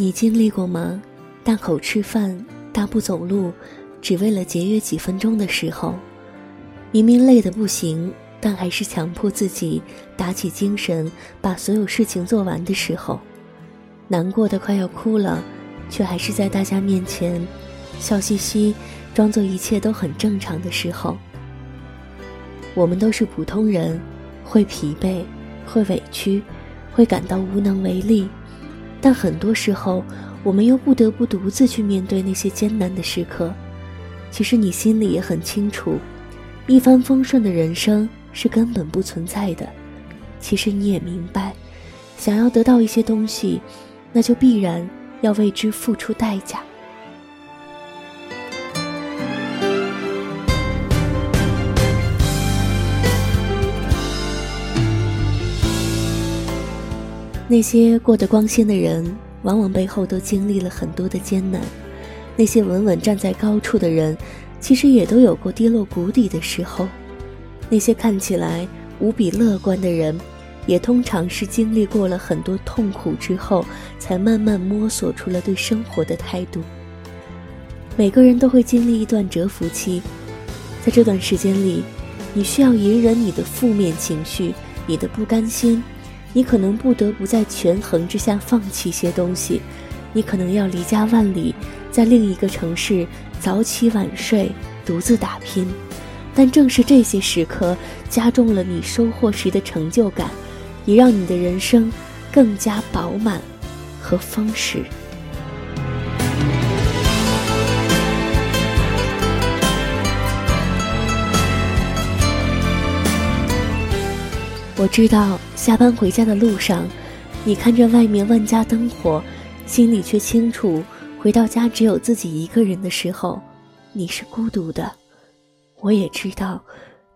你经历过吗？大口吃饭，大步走路，只为了节约几分钟的时候，明明累得不行，但还是强迫自己打起精神把所有事情做完的时候，难过的快要哭了，却还是在大家面前笑嘻嘻，装作一切都很正常的时候。我们都是普通人，会疲惫，会委屈，会感到无能为力。但很多时候，我们又不得不独自去面对那些艰难的时刻。其实你心里也很清楚，一帆风顺的人生是根本不存在的。其实你也明白，想要得到一些东西，那就必然要为之付出代价。那些过得光鲜的人，往往背后都经历了很多的艰难；那些稳稳站在高处的人，其实也都有过跌落谷底的时候；那些看起来无比乐观的人，也通常是经历过了很多痛苦之后，才慢慢摸索出了对生活的态度。每个人都会经历一段蛰伏期，在这段时间里，你需要隐忍你的负面情绪，你的不甘心。你可能不得不在权衡之下放弃一些东西，你可能要离家万里，在另一个城市早起晚睡，独自打拼。但正是这些时刻，加重了你收获时的成就感，也让你的人生更加饱满和丰实。我知道，下班回家的路上，你看着外面万家灯火，心里却清楚，回到家只有自己一个人的时候，你是孤独的。我也知道，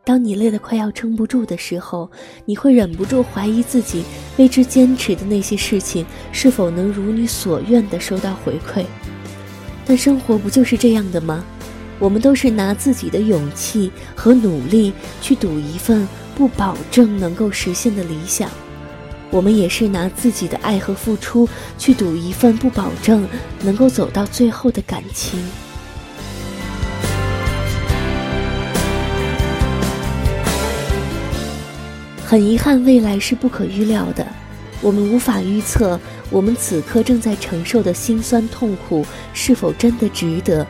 当你累得快要撑不住的时候，你会忍不住怀疑自己为之坚持的那些事情是否能如你所愿的收到回馈。但生活不就是这样的吗？我们都是拿自己的勇气和努力去赌一份。不保证能够实现的理想，我们也是拿自己的爱和付出去赌一份不保证能够走到最后的感情。很遗憾，未来是不可预料的，我们无法预测我们此刻正在承受的辛酸痛苦是否真的值得，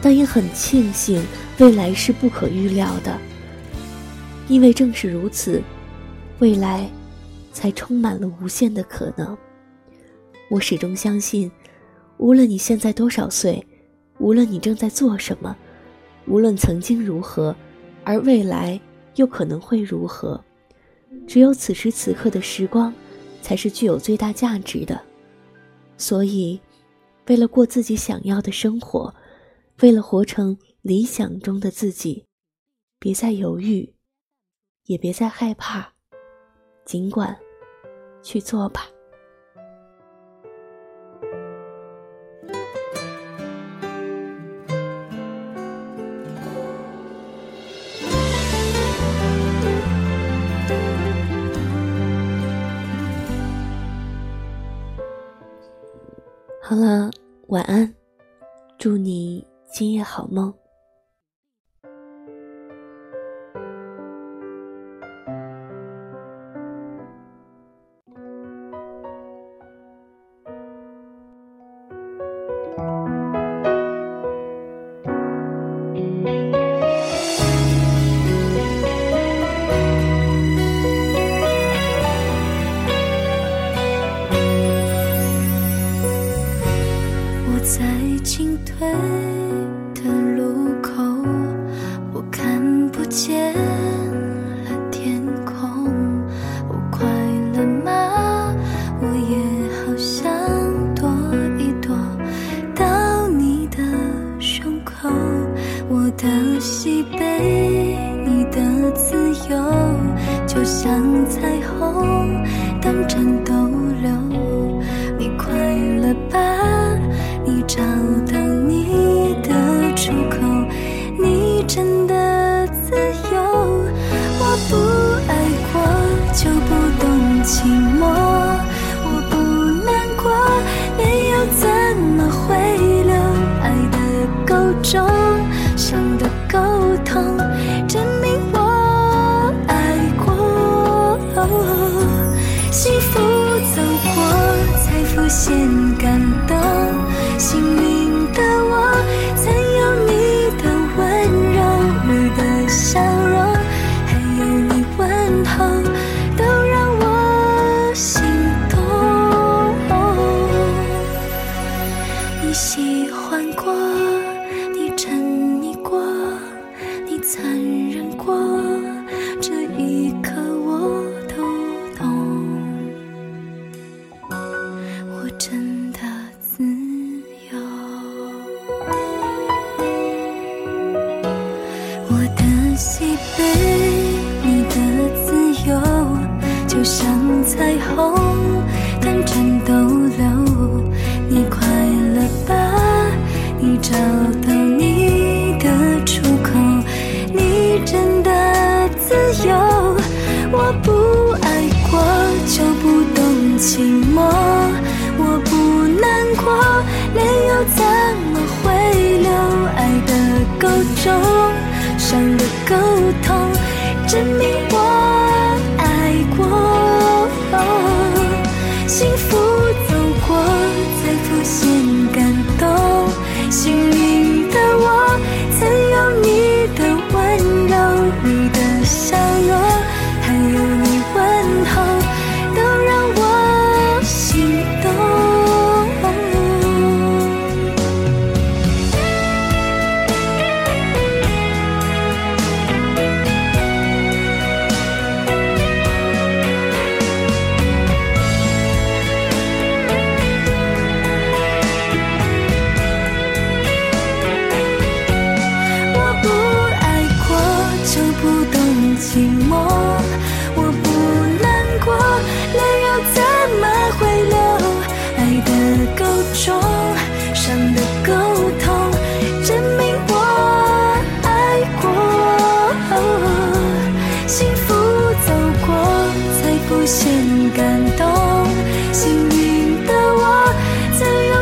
但也很庆幸，未来是不可预料的。因为正是如此，未来才充满了无限的可能。我始终相信，无论你现在多少岁，无论你正在做什么，无论曾经如何，而未来又可能会如何，只有此时此刻的时光，才是具有最大价值的。所以，为了过自己想要的生活，为了活成理想中的自己，别再犹豫。也别再害怕，尽管去做吧。好了，晚安，祝你今夜好梦。在进退的路口我看不见了天空我快乐吗？我也好想躲一躲到你的胸口我的喜悲你的自由就像彩虹的沟通，真痛，但全都留。你快乐吧？你找到你的出口？你真的自由？我不爱过就不懂寂寞，我不难过，泪又怎么会流？爱的够重，伤的够。无限感动，幸运的我。